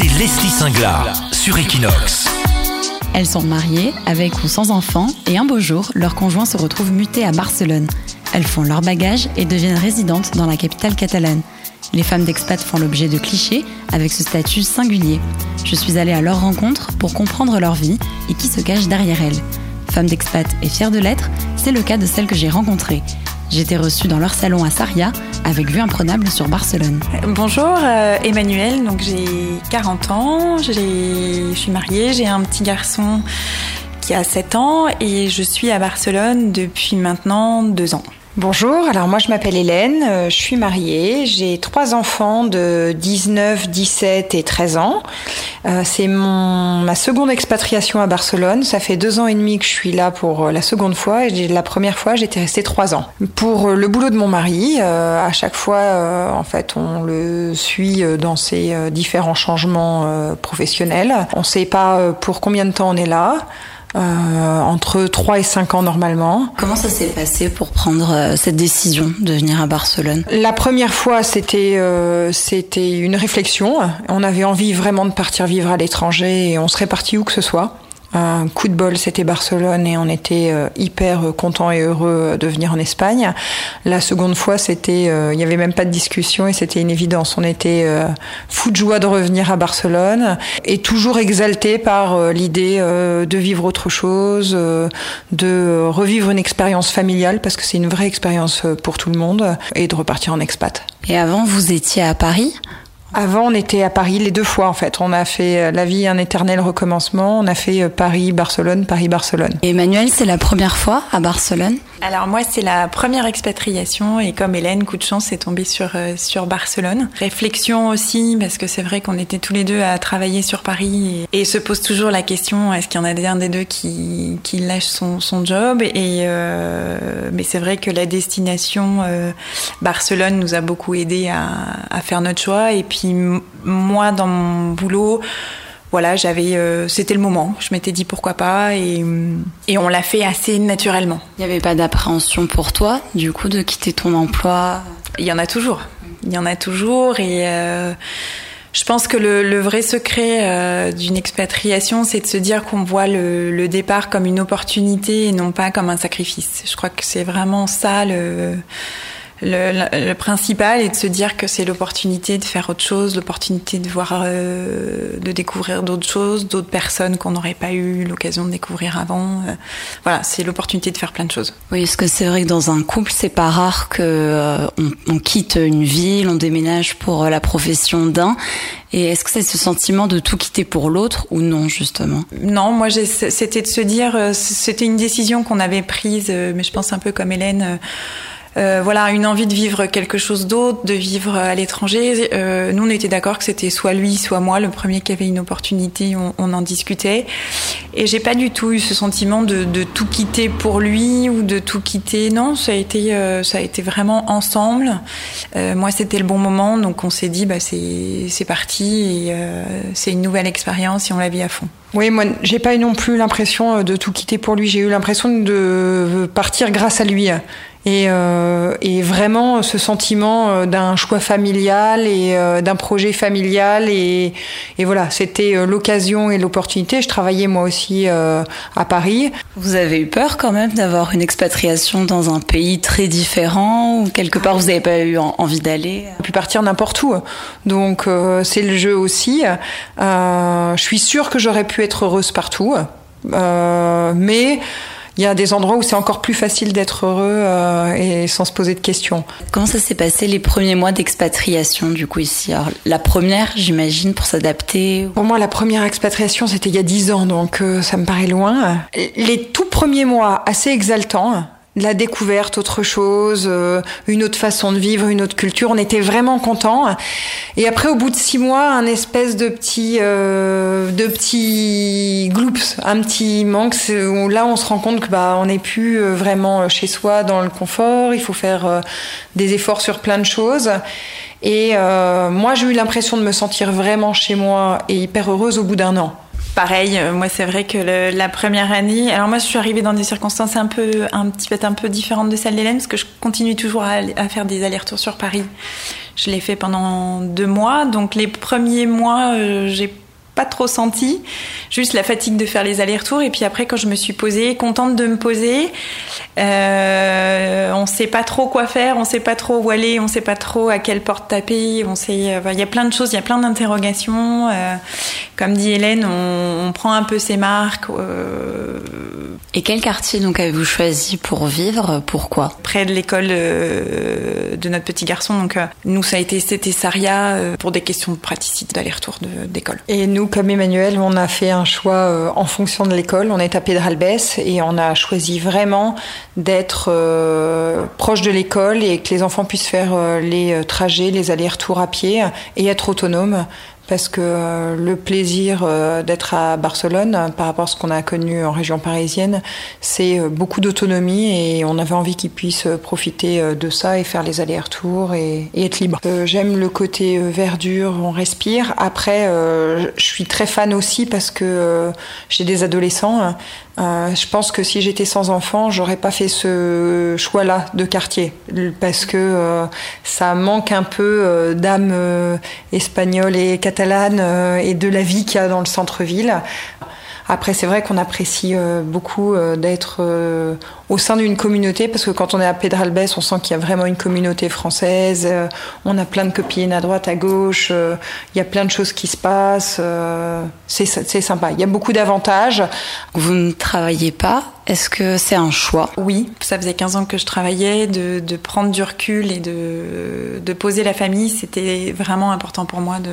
c'est Leslie Singlar sur Equinox. Elles sont mariées, avec ou sans enfants, et un beau jour, leur conjoint se retrouve muté à Barcelone. Elles font leur bagage et deviennent résidentes dans la capitale catalane. Les femmes d'expat font l'objet de clichés avec ce statut singulier. Je suis allée à leur rencontre pour comprendre leur vie et qui se cache derrière elles. Femmes d'expat et fières de l'être, c'est le cas de celles que j'ai rencontrées. J'étais reçue dans leur salon à Saria avec vue imprenable sur Barcelone. Bonjour euh, Emmanuel, donc j'ai 40 ans, je suis mariée, j'ai un petit garçon qui a 7 ans et je suis à Barcelone depuis maintenant 2 ans. Bonjour, alors moi je m'appelle Hélène, euh, je suis mariée, j'ai trois enfants de 19, 17 et 13 ans. Euh, c'est ma seconde expatriation à Barcelone, ça fait deux ans et demi que je suis là pour euh, la seconde fois et la première fois j'étais restée trois ans. Pour le boulot de mon mari, à chaque fois en fait on le suit dans ses différents changements professionnels. On ne sait pas pour combien de temps on est là. Euh, entre 3 et 5 ans normalement. Comment ça s'est passé pour prendre euh, cette décision de venir à Barcelone? La première fois, c'était euh, c'était une réflexion. On avait envie vraiment de partir vivre à l'étranger et on serait parti où que ce soit. Un coup de bol, c'était Barcelone et on était euh, hyper content et heureux de venir en Espagne. La seconde fois, c'était, euh, il n'y avait même pas de discussion et c'était une évidence. On était euh, fou de joie de revenir à Barcelone et toujours exalté par l'idée de vivre autre chose, de revivre une expérience familiale parce que c'est une vraie expérience pour tout le monde et de repartir en expat. Et avant, vous étiez à Paris avant, on était à Paris les deux fois en fait. On a fait euh, la vie un éternel recommencement. On a fait euh, Paris-Barcelone, Paris-Barcelone. Emmanuel, c'est la première fois à Barcelone? Alors moi, c'est la première expatriation et comme Hélène, coup de chance, c'est tombé sur euh, sur Barcelone. Réflexion aussi parce que c'est vrai qu'on était tous les deux à travailler sur Paris et, se pose toujours la question est-ce qu'il y en a un des deux qui qui lâche son son job? Et euh, mais c'est vrai que la destination euh, Barcelone nous a beaucoup aidé à à faire notre choix et puis moi dans mon boulot voilà, j'avais, euh, c'était le moment. Je m'étais dit pourquoi pas et, et on l'a fait assez naturellement. Il n'y avait pas d'appréhension pour toi, du coup, de quitter ton emploi? Il y en a toujours. Il y en a toujours et euh, je pense que le, le vrai secret euh, d'une expatriation, c'est de se dire qu'on voit le, le, départ comme une opportunité et non pas comme un sacrifice. Je crois que c'est vraiment ça le le, le, principal est de se dire que c'est l'opportunité de faire autre chose, l'opportunité de voir, euh, de découvrir d'autres choses, d'autres personnes qu'on n'aurait pas eu l'occasion de découvrir avant. Euh, voilà, c'est l'opportunité de faire plein de choses. Oui, est-ce que c'est vrai que dans un couple, c'est pas rare que euh, on, on, quitte une ville, on déménage pour la profession d'un. Et est-ce que c'est ce sentiment de tout quitter pour l'autre ou non justement? Non, moi c'était de se dire, c'était une décision qu'on avait prise, mais je pense un peu comme Hélène euh, voilà, une envie de vivre quelque chose d'autre, de vivre à l'étranger. Euh, nous, on était d'accord que c'était soit lui, soit moi, le premier qui avait une opportunité, on, on en discutait. Et j'ai pas du tout eu ce sentiment de, de, tout quitter pour lui ou de tout quitter. Non, ça a été, euh, ça a été vraiment ensemble. Euh, moi, c'était le bon moment, donc on s'est dit, bah, c'est parti et euh, c'est une nouvelle expérience et on la vit à fond. Oui, moi, j'ai pas eu non plus l'impression de tout quitter pour lui. J'ai eu l'impression de partir grâce à lui. Et, euh, et, vraiment ce sentiment euh, d'un choix familial et euh, d'un projet familial et, et voilà c'était euh, l'occasion et l'opportunité. Je travaillais moi aussi euh, à Paris. Vous avez eu peur quand même d'avoir une expatriation dans un pays très différent ou quelque part vous n'avez pas eu envie d'aller? On pu partir n'importe où. Donc euh, c'est le jeu aussi. Je suis sûre que j'aurais pu être heureuse partout. Mais il y a des endroits où c'est encore plus facile d'être heureux euh, et sans se poser de questions. Comment ça s'est passé les premiers mois d'expatriation du coup ici? Alors, La première, j'imagine, pour s'adapter Pour moi, la première expatriation, c'était il y a dix ans, donc euh, ça me paraît loin. Les tout premiers mois, assez exaltants la découverte, autre chose, euh, une autre façon de vivre, une autre culture. On était vraiment contents. Et après, au bout de six mois, un espèce de petit, euh, de petit gloops, un petit manque. Où là, on se rend compte que bah, on n'est plus euh, vraiment chez soi dans le confort. Il faut faire euh, des efforts sur plein de choses. Et euh, moi, j'ai eu l'impression de me sentir vraiment chez moi et hyper heureuse au bout d'un an pareil, euh, moi c'est vrai que la première année, alors moi je suis arrivée dans des circonstances un peu, un petit peu un peu différentes de celles d'Hélène parce que je continue toujours à, à faire des allers-retours sur Paris. Je l'ai fait pendant deux mois. Donc les premiers mois, j'ai pas trop senti, juste la fatigue de faire les allers-retours. Et puis après, quand je me suis posée, contente de me poser, euh, on sait pas trop quoi faire, on sait pas trop où aller, on sait pas trop à quelle porte taper. On sait, euh, il y a plein de choses, il y a plein d'interrogations. Euh, comme dit Hélène, on, on, prend un peu ses marques. Euh, et quel quartier donc avez-vous choisi pour vivre? Pourquoi? Près de l'école euh, de notre petit garçon. Donc nous, ça a été c'était Saria pour des questions de praticité d'aller-retour d'école. Et nous, comme Emmanuel, on a fait un choix en fonction de l'école. On est à Pédralbès et on a choisi vraiment d'être euh, proche de l'école et que les enfants puissent faire euh, les euh, trajets, les allers-retours à pied et être autonomes parce que euh, le plaisir euh, d'être à Barcelone par rapport à ce qu'on a connu en région parisienne, c'est euh, beaucoup d'autonomie et on avait envie qu'ils puissent profiter de ça et faire les allers-retours et, être libre. J'aime le côté verdure, on respire. Après, je suis très fan aussi parce que j'ai des adolescents. Je pense que si j'étais sans enfant, j'aurais pas fait ce choix-là de quartier parce que ça manque un peu d'âme espagnole et catalane euh, et de la vie qu'il y a dans le centre-ville. Après, c'est vrai qu'on apprécie euh, beaucoup euh, d'être au sein d'une communauté, parce que quand on est à Pedralbès, on sent qu'il y a vraiment une communauté française. Euh, on a plein de copines à droite, à gauche. Euh, il y a plein de choses qui se passent. Euh, c'est sympa. Il y a beaucoup d'avantages. Vous ne travaillez pas est-ce que c'est un choix? Oui, ça faisait 15 ans que je travaillais, de, de prendre du recul et de, de poser la famille, c'était vraiment important pour moi de,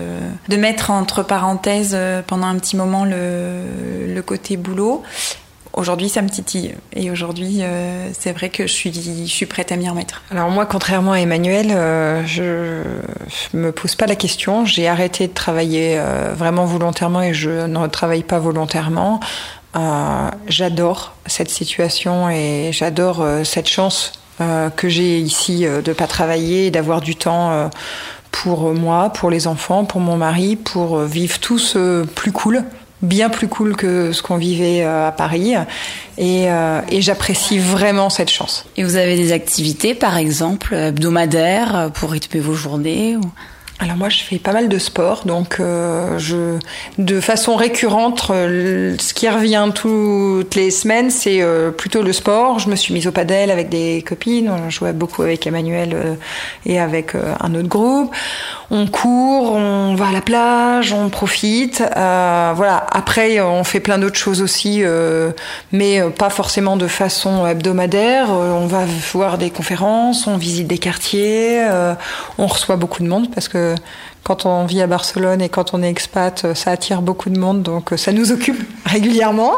de mettre entre parenthèses pendant un petit moment le, le côté boulot aujourd'hui, ça me titille. Et aujourd'hui, euh, c'est vrai que je suis, je suis prête à m'y remettre. Alors moi, contrairement à Emmanuel, euh, je, ne me pose pas la question. J'ai arrêté de travailler euh, vraiment volontairement et je ne travaille pas volontairement. J'adore cette situation et j'adore cette chance que j'ai ici de pas travailler et d'avoir du temps pour moi, pour les enfants, pour mon mari, pour vivre tous plus cool bien plus cool que ce qu'on vivait euh, à Paris. Et, euh, j'apprécie vraiment cette chance. Et vous avez des activités, par exemple, hebdomadaires pour rythmer vos journées ou? Alors moi je fais pas mal de sport, donc euh, je, de façon récurrente, euh, ce qui revient toutes les semaines, c'est euh, plutôt le sport. Je me suis mise au padel avec des copines, on jouait beaucoup avec Emmanuel et avec un autre groupe. On court, on va à la plage, on profite. voilà. Après on fait plein d'autres choses aussi, mais pas forcément de façon hebdomadaire. on va voir des conférences, on visite des quartiers, on reçoit beaucoup de monde parce que quand on vit à Barcelone et quand on est expat, ça attire beaucoup de monde, donc ça nous occupe régulièrement.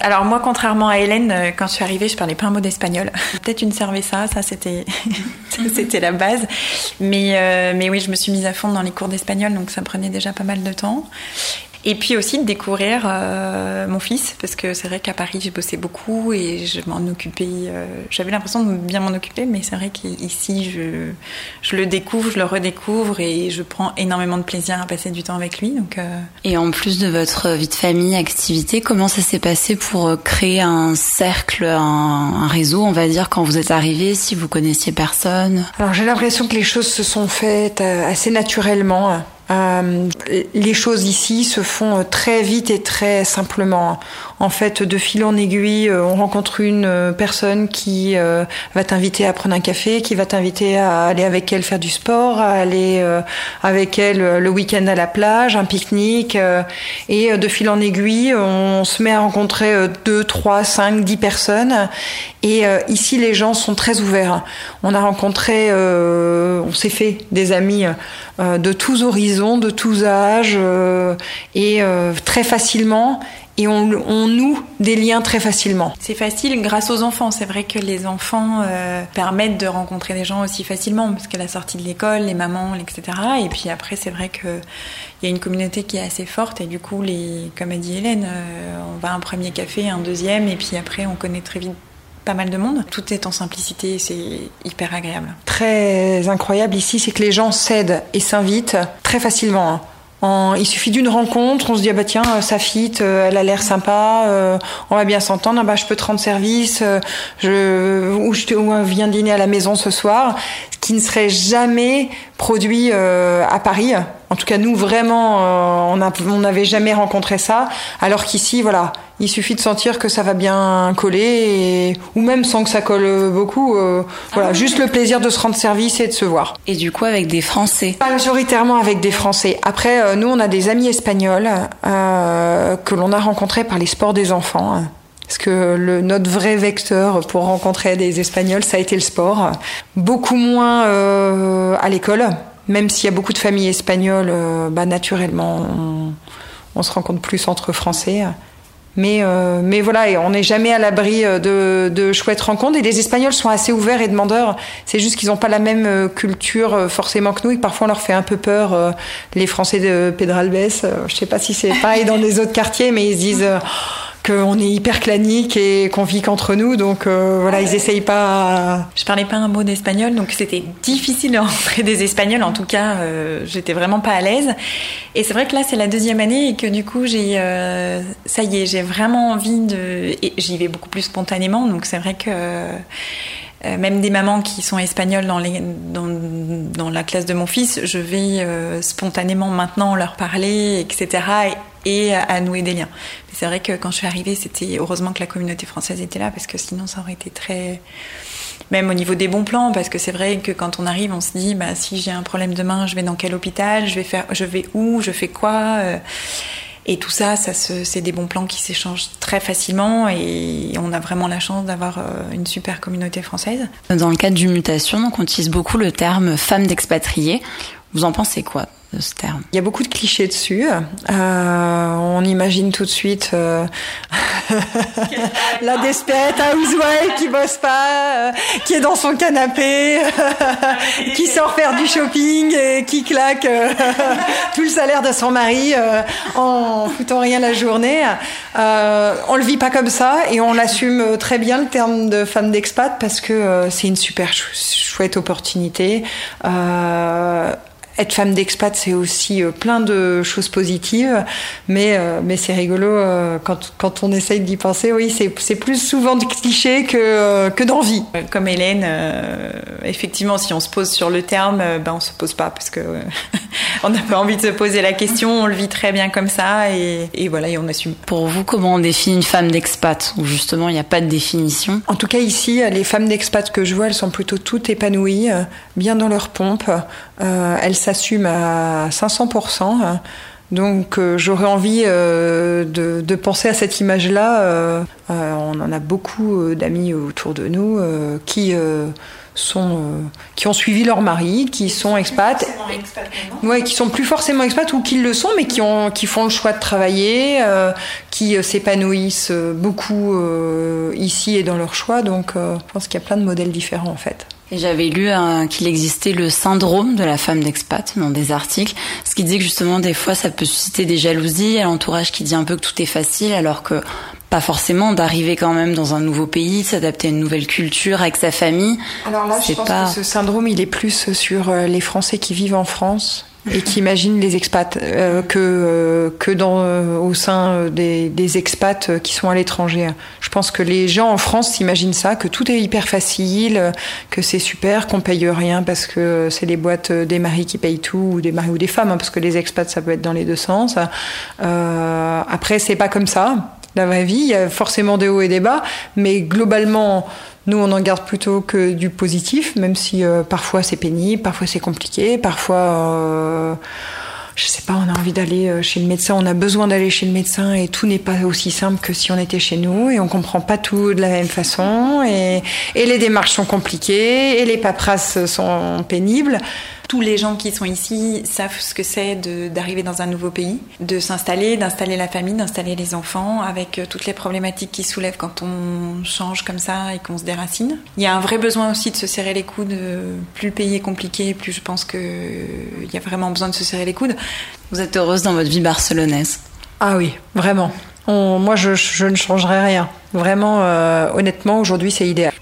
Alors moi, contrairement à Hélène, euh, quand je suis arrivée, je parlais pas un mot d'espagnol. Peut-être une cerveza, ça c'était c'était la base. Mais euh, mais oui, je me suis mise à fond dans les cours d'espagnol, donc ça prenait déjà pas mal de temps. Et puis aussi de découvrir euh, mon fils, parce que c'est vrai qu'à Paris, j'ai bossé beaucoup et je m'en occupais. Euh, J'avais l'impression de bien m'en occuper, mais c'est vrai qu'ici, je, je, le découvre, je le redécouvre et je prends énormément de plaisir à passer du temps avec lui. Donc, euh... Et en plus de votre vie de famille, activité, comment ça s'est passé pour créer un cercle, un, un, réseau, on va dire, quand vous êtes arrivé, si vous connaissiez personne? Alors j'ai l'impression que les choses se sont faites assez naturellement. Euh, les choses ici se font très vite et très simplement. En fait, de fil en aiguille, euh, on rencontre une euh, personne qui va t'inviter à prendre un café, qui va t'inviter à aller avec elle faire du sport, à aller avec elle le week-end à la plage, un pique-nique. Et de fil en aiguille, on se met à rencontrer deux, trois, cinq, dix personnes. Et ici, les gens sont très ouverts. On a rencontré, on s'est fait des amis de tous horizons de tous âges euh, et euh, très facilement et on, noue des liens très facilement. C'est facile grâce aux enfants. C'est vrai que les enfants euh, permettent de rencontrer des gens aussi facilement parce qu'à la sortie de l'école, les mamans, etc. Et puis après, c'est vrai qu'il y a une communauté qui est assez forte et du coup, les, comme a dit Hélène, on va un premier café, un deuxième et puis après, on connaît très vite pas mal de monde. Tout est en simplicité c'est hyper agréable. Très incroyable ici, c'est que les gens cèdent et s'invitent très facilement. Hein. Il suffit d'une rencontre, on se dit ah bah tiens ça fit, euh, elle a l'air sympa, euh, on va bien s'entendre, ah bah je peux te rendre service, euh, je ou je viens dîner à la maison ce soir qui ne serait jamais produit euh, à Paris. En tout cas, nous, vraiment, euh, on n'avait jamais rencontré ça. Alors qu'ici, voilà, il suffit de sentir que ça va bien coller, ou même sans que ça colle beaucoup. Euh, voilà, ah juste le plaisir de se rendre service et de se voir. Et du coup, avec des Français Majoritairement avec des Français. Après, nous, on a des amis espagnols que l'on a rencontrés par les sports des enfants. Parce que le, notre vrai vecteur pour rencontrer des Espagnols, ça a été le sport. Beaucoup moins euh, à l'école, même s'il y a beaucoup de familles espagnoles, euh, bah, naturellement, on, se rencontre plus entre Français. Mais, euh, mais voilà, on n'est jamais à l'abri de, de, chouettes rencontres. Et les Espagnols sont assez ouverts et demandeurs. C'est juste qu'ils n'ont pas la même culture forcément que nous et parfois on leur fait un peu peur. Les Français de Pedralbes, je sais pas si c'est pareil dans les autres quartiers, mais ils se disent qu'on est hyper clanique et qu'on vit qu'entre nous. Donc euh, voilà, ils essayent pas. Je parlais pas un mot d'espagnol, donc c'était difficile de rentrer des Espagnols. En tout cas, euh, j'étais vraiment pas à l'aise. Et c'est vrai que là, c'est la deuxième année et que du coup, j'ai, euh, ça y est, j'ai vraiment envie de. Et j'y vais beaucoup plus spontanément. Donc c'est vrai que même des mamans qui sont espagnoles dans, la classe de mon fils, je vais spontanément maintenant leur parler, etc. et, à nouer des liens. c'est vrai que quand je suis arrivée, c'était heureusement que la communauté française était là parce que sinon ça aurait été très même au niveau des bons plans, parce que c'est vrai que quand on arrive, on se dit, bah, si j'ai un problème demain, je vais dans quel hôpital, je vais faire, je vais où, je fais quoi. Euh, et tout ça, ça c'est des bons plans qui s'échangent très facilement et on a vraiment la chance d'avoir euh, une super communauté française. Dans le cadre du mutation, on utilise beaucoup le terme femme d'expatriés. Vous en pensez quoi? Ce terme Il y a beaucoup de clichés dessus. Euh, on imagine tout de suite euh, la desperate housewife qui bosse pas, euh, qui est dans son canapé, qui sort faire du shopping et qui claque euh, tout le salaire de son mari en foutant rien la journée. on le vit pas comme ça et on assume très bien le terme de femme d'expat parce que c'est une super chouette opportunité être femme d'expat, c'est aussi euh, plein de choses positives, mais, euh, mais c'est rigolo euh, quand, quand on essaye d'y penser. Oui, c'est plus souvent de clichés que, que d'envie. Comme Hélène, effectivement, si on se pose sur le terme, ben on se pose pas parce que on n'a pas envie de se poser la question, on le vit très bien comme ça et, et voilà, et on assume. Pour vous, comment on définit une femme d'expat? Ou justement, il n'y a pas de définition? En tout cas, ici, les femmes d'expat que je vois, elles sont plutôt toutes épanouies, bien dans leur pompe. elles s'assume à 500%. Donc euh, j'aurais envie euh, de, penser à cette image-là. Euh, on en a beaucoup d'amis autour de nous qui sont qui ont suivi leur mari, qui sont expats, ouais, qui sont plus forcément expats ou qui le sont, mais qui ont qui font le choix de travailler, qui s'épanouissent beaucoup ici et dans leur choix. Donc je pense qu'il y a plein de modèles différents en fait. Et j'avais lu euh, qu'il existait le syndrome de la femme d'expat dans des articles, ce qui disait que justement des fois ça peut susciter des jalousies à l'entourage qui dit un peu que tout est facile alors que pas forcément d'arriver quand même dans un nouveau pays, s'adapter à une nouvelle culture avec sa famille. Alors là, je pense que ce syndrome, il est plus sur euh, les Français qui vivent en France et qui imaginent les expats euh, que euh, que dans euh, au sein des, des expats qui sont à l'étranger. Je pense que les gens en France s'imaginent ça, que tout est hyper facile, que c'est super, qu'on paye rien parce que c'est les boîtes des maris qui payent tout ou des maris ou des femmes, hein, parce que les expats ça peut être dans les deux sens. après c'est pas comme ça. La vraie vie, il y a forcément des hauts et des bas, mais globalement, nous, on en garde plutôt que du positif, même si euh, parfois c'est pénible, parfois c'est compliqué, parfois, euh, je sais pas, on a envie d'aller euh, chez le médecin, on a besoin d'aller chez le médecin et tout n'est pas aussi simple que si on était chez nous et on comprend pas tout de la même façon et, et les démarches sont compliquées et les paperasses sont pénibles tous les gens qui sont ici savent ce que c'est d'arriver dans un nouveau pays, de s'installer, d'installer la famille, d'installer les enfants, avec euh, toutes les problématiques qui soulèvent quand on change comme ça et qu'on se déracine. Il y a un vrai besoin aussi de se serrer les coudes. Plus le pays est compliqué, plus je pense qu'il y a vraiment besoin de se serrer les coudes. Vous êtes heureuse dans votre vie barcelonaise Ah oui, vraiment. moi, je, ne changerai rien. Vraiment, euh, honnêtement, aujourd'hui, c'est idéal.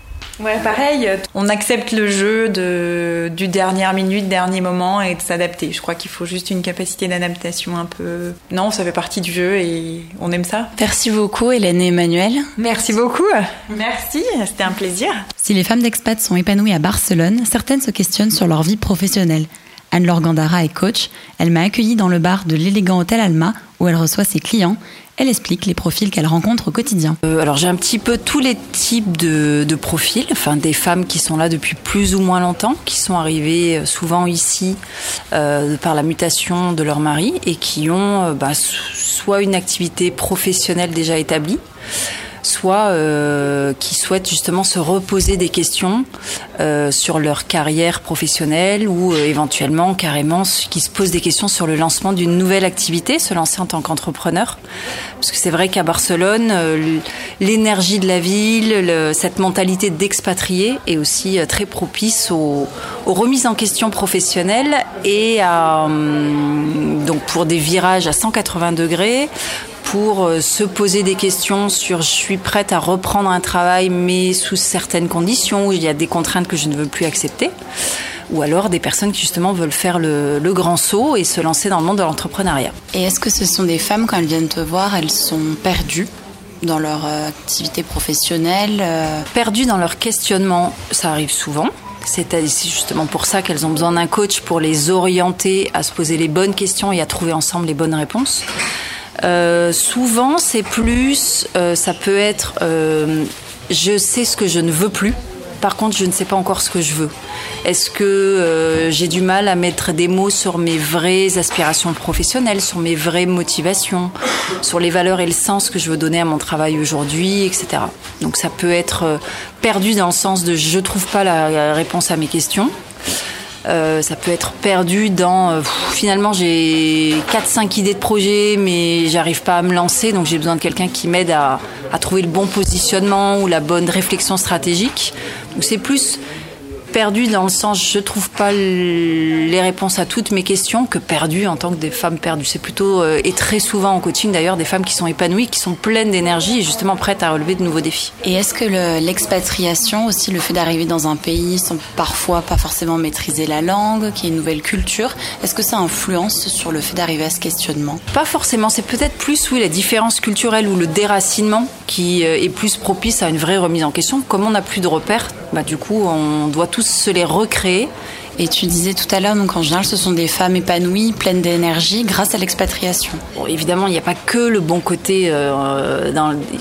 Ouais, pareil, on accepte le jeu de, du dernière minute, dernier moment et de s'adapter. Je crois qu'il faut juste une capacité d'adaptation un peu. Non, ça fait partie du jeu et on aime ça. Merci beaucoup, Hélène et Emmanuel. Merci beaucoup. Merci, c'était un plaisir. Si les femmes d'expat sont épanouies à Barcelone, certaines se questionnent sur leur vie professionnelle. Anne-Laure Gandara est coach. Elle m'a accueillie dans le bar de l'élégant hôtel Alma où elle reçoit ses clients. Elle explique les profils qu'elle rencontre au quotidien. Euh, alors j'ai un petit peu tous les types de, profils, des femmes qui sont là depuis plus ou moins longtemps, qui sont arrivées euh, souvent ici euh, par la mutation de leur mari et qui ont bah, soit une activité professionnelle déjà établie, soit euh, qui souhaitent justement se reposer des questions euh, sur leur carrière professionnelle ou euh, éventuellement carrément qui se posent des questions sur le lancement d'une nouvelle activité, se lancer en tant qu'entrepreneur. Parce que c'est vrai qu'à Barcelone, l'énergie de la ville, le, cette mentalité d'expatrié est aussi très propice aux, remises en question professionnelles et hum, donc pour des virages à 180 degrés, pour euh, se poser des questions sur je suis prête à reprendre un travail mais sous certaines conditions où il y a des contraintes que je ne veux plus accepter ou alors des personnes qui justement veulent faire le, le, grand saut et se lancer dans le monde de l'entrepreneuriat. Et est-ce que ce sont des femmes quand elles viennent te voir, elles sont perdues dans leur euh, activité professionnelle euh... Perdues dans leur questionnement, ça arrive souvent. C'est justement pour ça qu'elles ont besoin d'un coach pour les orienter à se poser les bonnes questions et à trouver ensemble les bonnes réponses. Euh, souvent, c'est plus, euh, ça peut être, euh, je sais ce que je ne veux plus. Par contre, je ne sais pas encore ce que je veux. Est-ce que j'ai du mal à mettre des mots sur mes vraies aspirations professionnelles, sur mes vraies motivations, sur les valeurs et le sens que je veux donner à mon travail aujourd'hui, etc. Donc ça peut être perdu dans le sens de je trouve pas la réponse à mes questions. Euh, ça peut être perdu dans euh, finalement j'ai 4-5 idées de projet mais j'arrive pas à me lancer donc j'ai besoin de quelqu'un qui m'aide à, à, trouver le bon positionnement ou la bonne réflexion stratégique. Donc c'est plus perdu dans le sens je trouve pas les réponses à toutes mes questions que perdu en tant que des femmes perdues. C'est plutôt euh, et très souvent en coaching d'ailleurs des femmes qui sont épanouies, qui sont pleines d'énergie et justement prêtes à relever de nouveaux défis. Et est-ce que l'expatriation aussi le fait d'arriver dans un pays sans parfois pas forcément maîtriser la langue, qui est une nouvelle culture, est-ce que ça influence sur le fait d'arriver à ce questionnement? Pas forcément, c'est peut-être plus oui la différence culturelle ou le déracinement qui euh, est plus propice à une vraie remise en question. Comme on n'a plus de repères, bah, du coup on doit tous se les recréer. Et tu disais tout à l'heure, donc en général, ce sont des femmes épanouies, pleines d'énergie, grâce à l'expatriation. Évidemment, il n'y a pas que le bon côté, euh,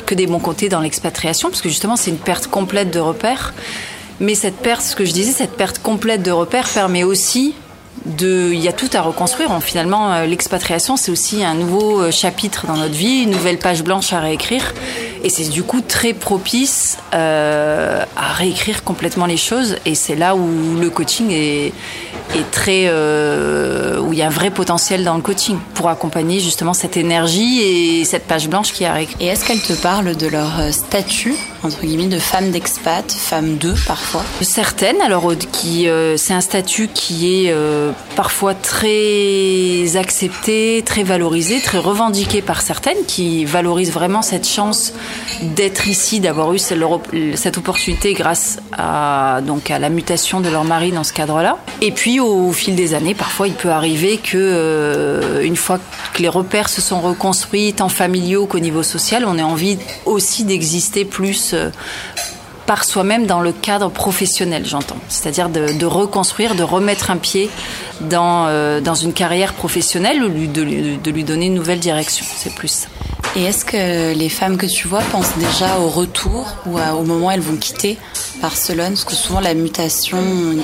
que des bons côtés dans l'expatriation, parce que justement, c'est une perte complète de repères. Mais cette perte, ce que je disais, cette perte complète de repères permet aussi de, il y a tout à reconstruire. Finalement, euh, l'expatriation, c'est aussi un nouveau euh, chapitre dans notre vie, une nouvelle page blanche à réécrire. Et c'est du coup très propice euh, à réécrire complètement les choses. Et c'est là où le coaching est, très, où il y a un vrai potentiel dans le coaching pour accompagner justement cette énergie et cette page blanche qui a réécrit. Et est-ce qu'elle te parle de leur statut? Entre guillemets de femme d'expat, femme d'eux parfois Certaines. Alors qui, euh, c'est un statut qui est euh, parfois très accepté, très valorisé, très revendiqué par certaines, qui valorisent vraiment cette chance d'être ici, d'avoir eu cette opportunité grâce à donc à la mutation de leur mari dans ce cadre-là. Et puis au fil des années, parfois il peut arriver que euh, une fois que les repères se sont reconstruits, tant familiaux qu'au niveau social, on ait envie aussi d'exister plus euh, par soi-même dans le cadre professionnel, j'entends. C'est-à-dire de, reconstruire, de remettre un pied dans, euh, dans une carrière professionnelle ou de, lui donner une nouvelle direction. C'est plus ça. Et est-ce que les femmes que tu vois pensent déjà au retour ou au moment où elles vont quitter Barcelone? Parce que souvent la mutation,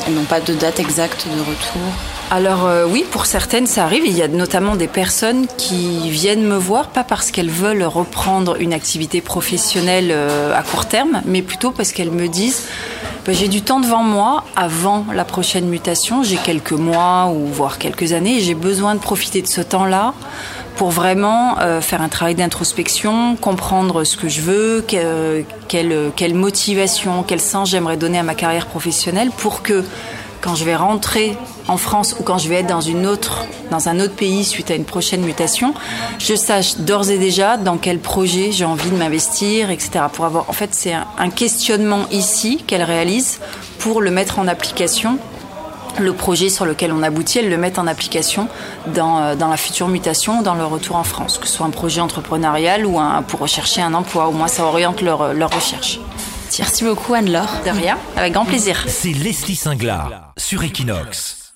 elles n'ont pas de date exacte de retour. Alors euh, oui, pour certaines ça arrive. Il y a notamment des personnes qui viennent me voir, pas parce qu'elles veulent reprendre une activité professionnelle euh, à court terme, mais plutôt parce qu'elles me disent bah, j'ai du temps devant moi avant la prochaine mutation, j'ai quelques mois ou voire quelques années, et j'ai besoin de profiter de ce temps-là pour vraiment euh, faire un travail d'introspection, comprendre ce que je veux, quelle, quelle motivation, quel sens j'aimerais donner à ma carrière professionnelle pour que quand je vais rentrer en France ou quand je vais être dans une autre, dans un autre pays suite à une prochaine mutation, je sache d'ores et déjà dans quel projet j'ai envie de m'investir, etc. Pour avoir, en fait, c'est un questionnement ici qu'elle réalise pour le mettre en application le projet sur lequel on aboutit, elle le met en application dans, euh, dans la future mutation, dans le retour en France, que ce soit un projet entrepreneurial ou pour rechercher un emploi. Au moins, ça oriente leur, leur recherche. Merci beaucoup Anne-Laure. De rien, avec grand plaisir. C'est Leslie Singlar sur Equinox.